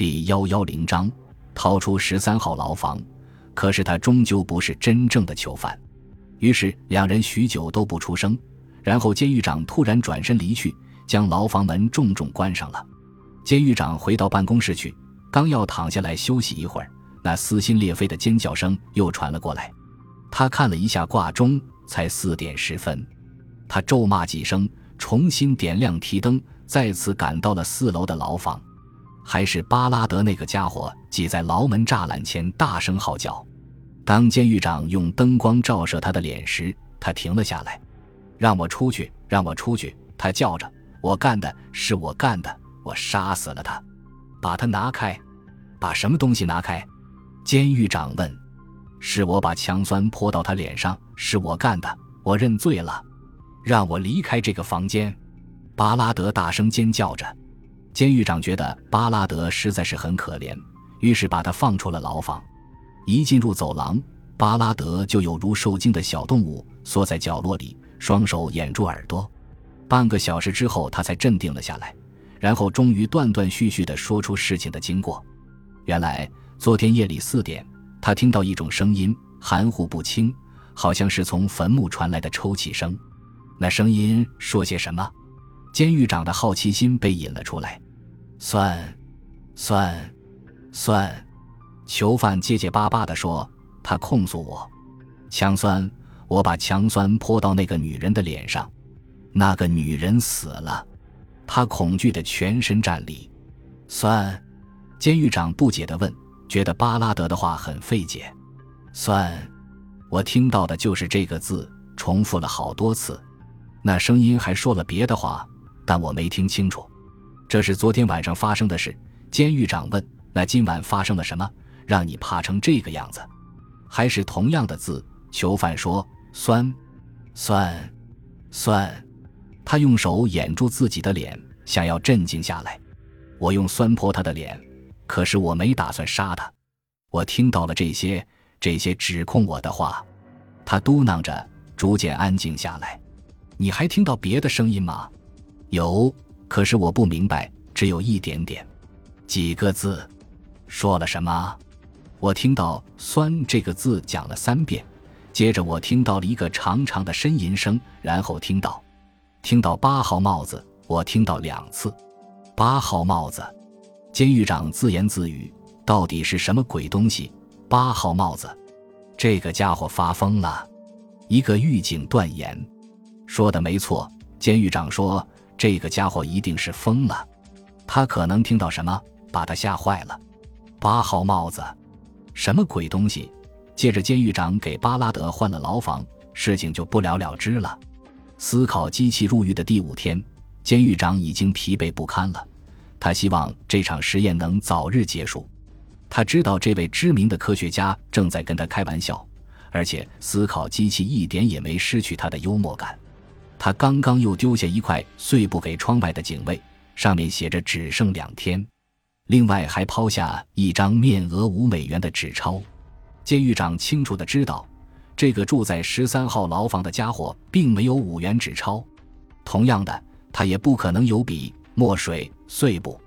第幺幺零章，逃出十三号牢房，可是他终究不是真正的囚犯。于是两人许久都不出声，然后监狱长突然转身离去，将牢房门重重关上了。监狱长回到办公室去，刚要躺下来休息一会儿，那撕心裂肺的尖叫声又传了过来。他看了一下挂钟，才四点十分。他咒骂几声，重新点亮提灯，再次赶到了四楼的牢房。还是巴拉德那个家伙挤在牢门栅栏前大声号叫。当监狱长用灯光照射他的脸时，他停了下来。“让我出去！让我出去！”他叫着。“我干的，是我干的！我杀死了他！把他拿开！把什么东西拿开？”监狱长问。“是我把强酸泼到他脸上，是我干的！我认罪了！让我离开这个房间！”巴拉德大声尖叫着。监狱长觉得巴拉德实在是很可怜，于是把他放出了牢房。一进入走廊，巴拉德就有如受惊的小动物，缩在角落里，双手掩住耳朵。半个小时之后，他才镇定了下来，然后终于断断续续地说出事情的经过。原来，昨天夜里四点，他听到一种声音，含糊不清，好像是从坟墓传来的抽泣声。那声音说些什么？监狱长的好奇心被引了出来，酸，酸，酸。囚犯结结巴巴地说：“他控诉我，强酸，我把强酸泼到那个女人的脸上，那个女人死了。”他恐惧的全身战栗。酸，监狱长不解地问，觉得巴拉德的话很费解。酸，我听到的就是这个字，重复了好多次。那声音还说了别的话。但我没听清楚，这是昨天晚上发生的事。监狱长问：“那今晚发生了什么，让你怕成这个样子？”还是同样的字。囚犯说：“酸，酸，酸。”他用手掩住自己的脸，想要镇静下来。我用酸泼他的脸，可是我没打算杀他。我听到了这些这些指控我的话。他嘟囔着，逐渐安静下来。你还听到别的声音吗？有，可是我不明白，只有一点点，几个字，说了什么？我听到“酸”这个字讲了三遍，接着我听到了一个长长的呻吟声，然后听到，听到八号帽子，我听到两次，八号帽子。监狱长自言自语：“到底是什么鬼东西？八号帽子，这个家伙发疯了。”一个狱警断言：“说的没错。”监狱长说。这个家伙一定是疯了，他可能听到什么，把他吓坏了。八号帽子，什么鬼东西？借着，监狱长给巴拉德换了牢房，事情就不了了之了。思考机器入狱的第五天，监狱长已经疲惫不堪了。他希望这场实验能早日结束。他知道这位知名的科学家正在跟他开玩笑，而且思考机器一点也没失去他的幽默感。他刚刚又丢下一块碎布给窗外的警卫，上面写着“只剩两天”，另外还抛下一张面额五美元的纸钞。监狱长清楚的知道，这个住在十三号牢房的家伙并没有五元纸钞，同样的，他也不可能有笔、墨水、碎布，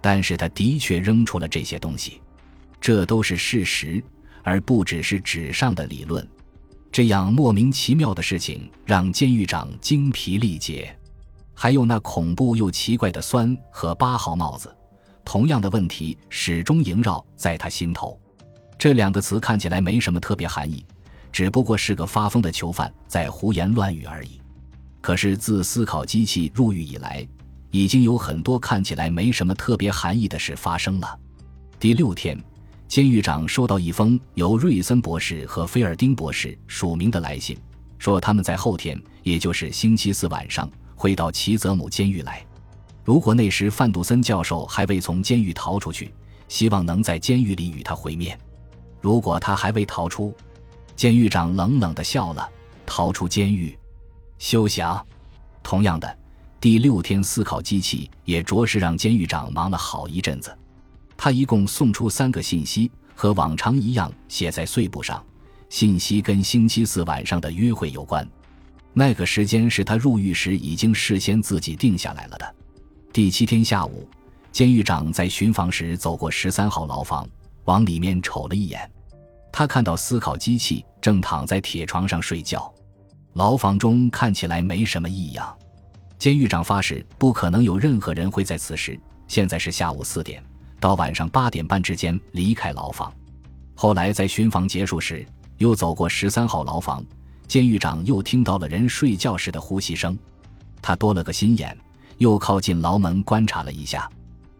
但是他的确扔出了这些东西，这都是事实，而不只是纸上的理论。这样莫名其妙的事情让监狱长精疲力竭，还有那恐怖又奇怪的酸和八号帽子，同样的问题始终萦绕在他心头。这两个词看起来没什么特别含义，只不过是个发疯的囚犯在胡言乱语而已。可是自思考机器入狱以来，已经有很多看起来没什么特别含义的事发生了。第六天。监狱长收到一封由瑞森博士和菲尔丁博士署名的来信，说他们在后天，也就是星期四晚上会到齐泽姆监狱来。如果那时范杜森教授还未从监狱逃出去，希望能在监狱里与他会面。如果他还未逃出，监狱长冷冷地笑了。逃出监狱，休想！同样的，第六天思考机器也着实让监狱长忙了好一阵子。他一共送出三个信息，和往常一样写在碎布上。信息跟星期四晚上的约会有关，那个时间是他入狱时已经事先自己定下来了的。第七天下午，监狱长在巡房时走过十三号牢房，往里面瞅了一眼。他看到思考机器正躺在铁床上睡觉，牢房中看起来没什么异样。监狱长发誓，不可能有任何人会在此时（现在是下午四点）到晚上八点半之间离开牢房。后来在巡房结束时，又走过十三号牢房，监狱长又听到了人睡觉时的呼吸声。他多了个心眼，又靠近牢门观察了一下。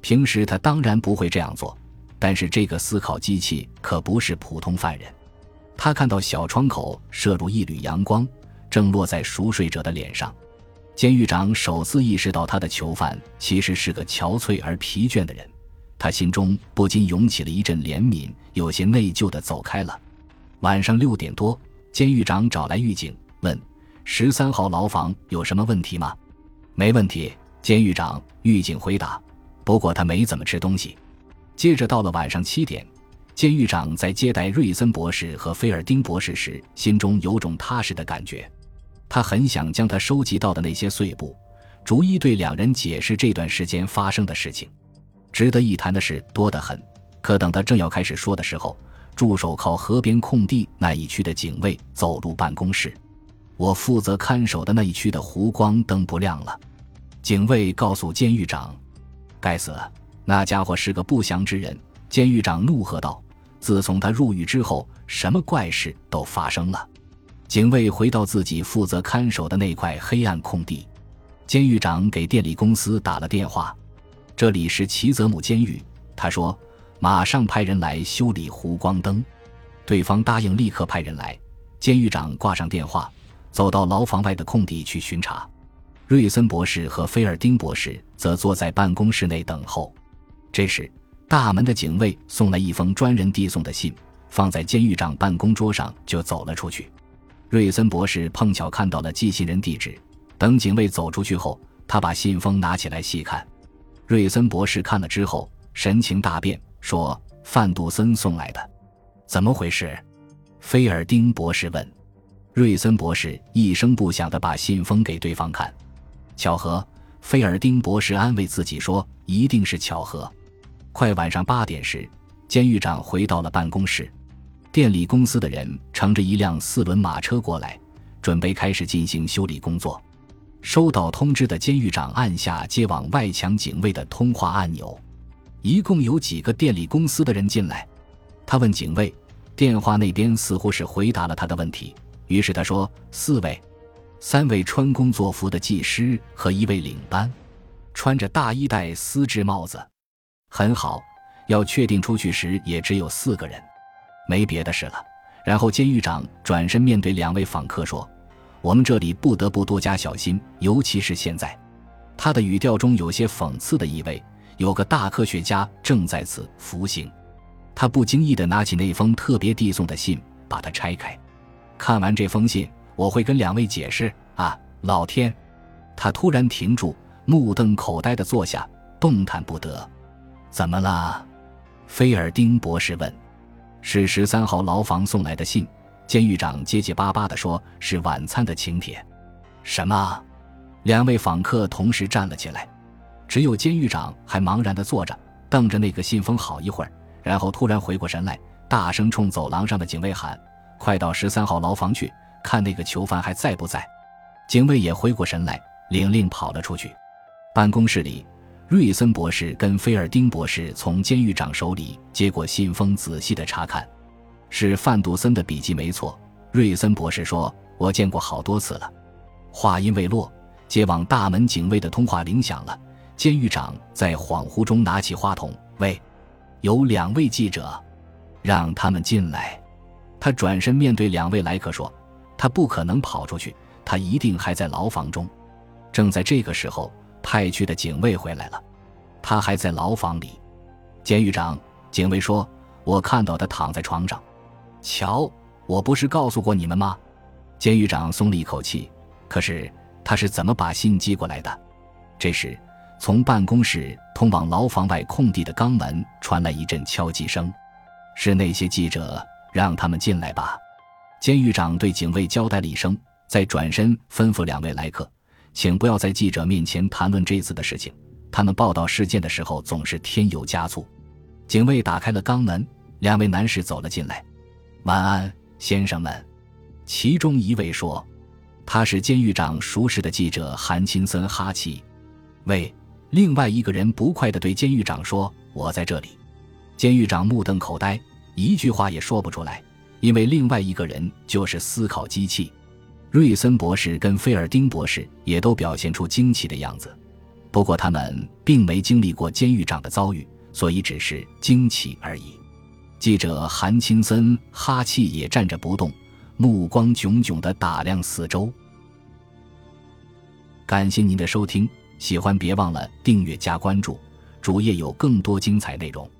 平时他当然不会这样做，但是这个思考机器可不是普通犯人。他看到小窗口射入一缕阳光，正落在熟睡者的脸上。监狱长首次意识到，他的囚犯其实是个憔悴而疲倦的人。他心中不禁涌起了一阵怜悯，有些内疚的走开了。晚上六点多，监狱长找来狱警，问：“十三号牢房有什么问题吗？”“没问题。”监狱长、狱警回答。不过他没怎么吃东西。接着到了晚上七点，监狱长在接待瑞森博士和菲尔丁博士时，心中有种踏实的感觉。他很想将他收集到的那些碎布，逐一对两人解释这段时间发生的事情。值得一谈的事多得很。可等他正要开始说的时候，驻守靠河边空地那一区的警卫走入办公室。我负责看守的那一区的湖光灯不亮了。警卫告诉监狱长。该死！那家伙是个不祥之人。监狱长怒喝道：“自从他入狱之后，什么怪事都发生了。”警卫回到自己负责看守的那块黑暗空地。监狱长给电力公司打了电话：“这里是齐泽姆监狱。”他说：“马上派人来修理弧光灯。”对方答应立刻派人来。监狱长挂上电话，走到牢房外的空地去巡查。瑞森博士和菲尔丁博士则坐在办公室内等候。这时，大门的警卫送来一封专人递送的信，放在监狱长办公桌上，就走了出去。瑞森博士碰巧看到了寄信人地址。等警卫走出去后，他把信封拿起来细看。瑞森博士看了之后，神情大变，说：“范杜森送来的，怎么回事？”菲尔丁博士问。瑞森博士一声不响地把信封给对方看。巧合，菲尔丁博士安慰自己说：“一定是巧合。”快晚上八点时，监狱长回到了办公室。电力公司的人乘着一辆四轮马车过来，准备开始进行修理工作。收到通知的监狱长按下接往外墙警卫的通话按钮。一共有几个电力公司的人进来？他问警卫。电话那边似乎是回答了他的问题，于是他说：“四位。”三位穿工作服的技师和一位领班，穿着大衣戴丝质帽子，很好。要确定出去时也只有四个人，没别的事了。然后监狱长转身面对两位访客说：“我们这里不得不多加小心，尤其是现在。”他的语调中有些讽刺的意味。有个大科学家正在此服刑。他不经意地拿起那封特别递送的信，把它拆开，看完这封信。我会跟两位解释啊，老天！他突然停住，目瞪口呆地坐下，动弹不得。怎么了？菲尔丁博士问。是十三号牢房送来的信。监狱长结结巴巴地说：“是晚餐的请帖。”什么？两位访客同时站了起来，只有监狱长还茫然地坐着，瞪着那个信封好一会儿，然后突然回过神来，大声冲走廊上的警卫喊：“快到十三号牢房去！”看那个囚犯还在不在？警卫也回过神来，领令跑了出去。办公室里，瑞森博士跟菲尔丁博士从监狱长手里接过信封，仔细的查看，是范杜森的笔记没错。瑞森博士说：“我见过好多次了。”话音未落，接往大门警卫的通话铃响了。监狱长在恍惚中拿起话筒：“喂，有两位记者，让他们进来。”他转身面对两位来客说。他不可能跑出去，他一定还在牢房中。正在这个时候，派去的警卫回来了，他还在牢房里。监狱长，警卫说：“我看到他躺在床上。”瞧，我不是告诉过你们吗？监狱长松了一口气。可是他是怎么把信寄过来的？这时，从办公室通往牢房外空地的钢门传来一阵敲击声，是那些记者，让他们进来吧。监狱长对警卫交代了一声，再转身吩咐两位来客：“请不要在记者面前谈论这次的事情。他们报道事件的时候总是添油加醋。警卫打开了肛门，两位男士走了进来。晚安，先生们。其中一位说：“他是监狱长熟识的记者韩钦森哈气。”喂，另外一个人不快地对监狱长说：“我在这里。”监狱长目瞪口呆，一句话也说不出来，因为另外一个人就是思考机器。瑞森博士跟菲尔丁博士也都表现出惊奇的样子，不过他们并没经历过监狱长的遭遇，所以只是惊奇而已。记者韩青森哈气也站着不动，目光炯炯地打量四周。感谢您的收听，喜欢别忘了订阅加关注，主页有更多精彩内容。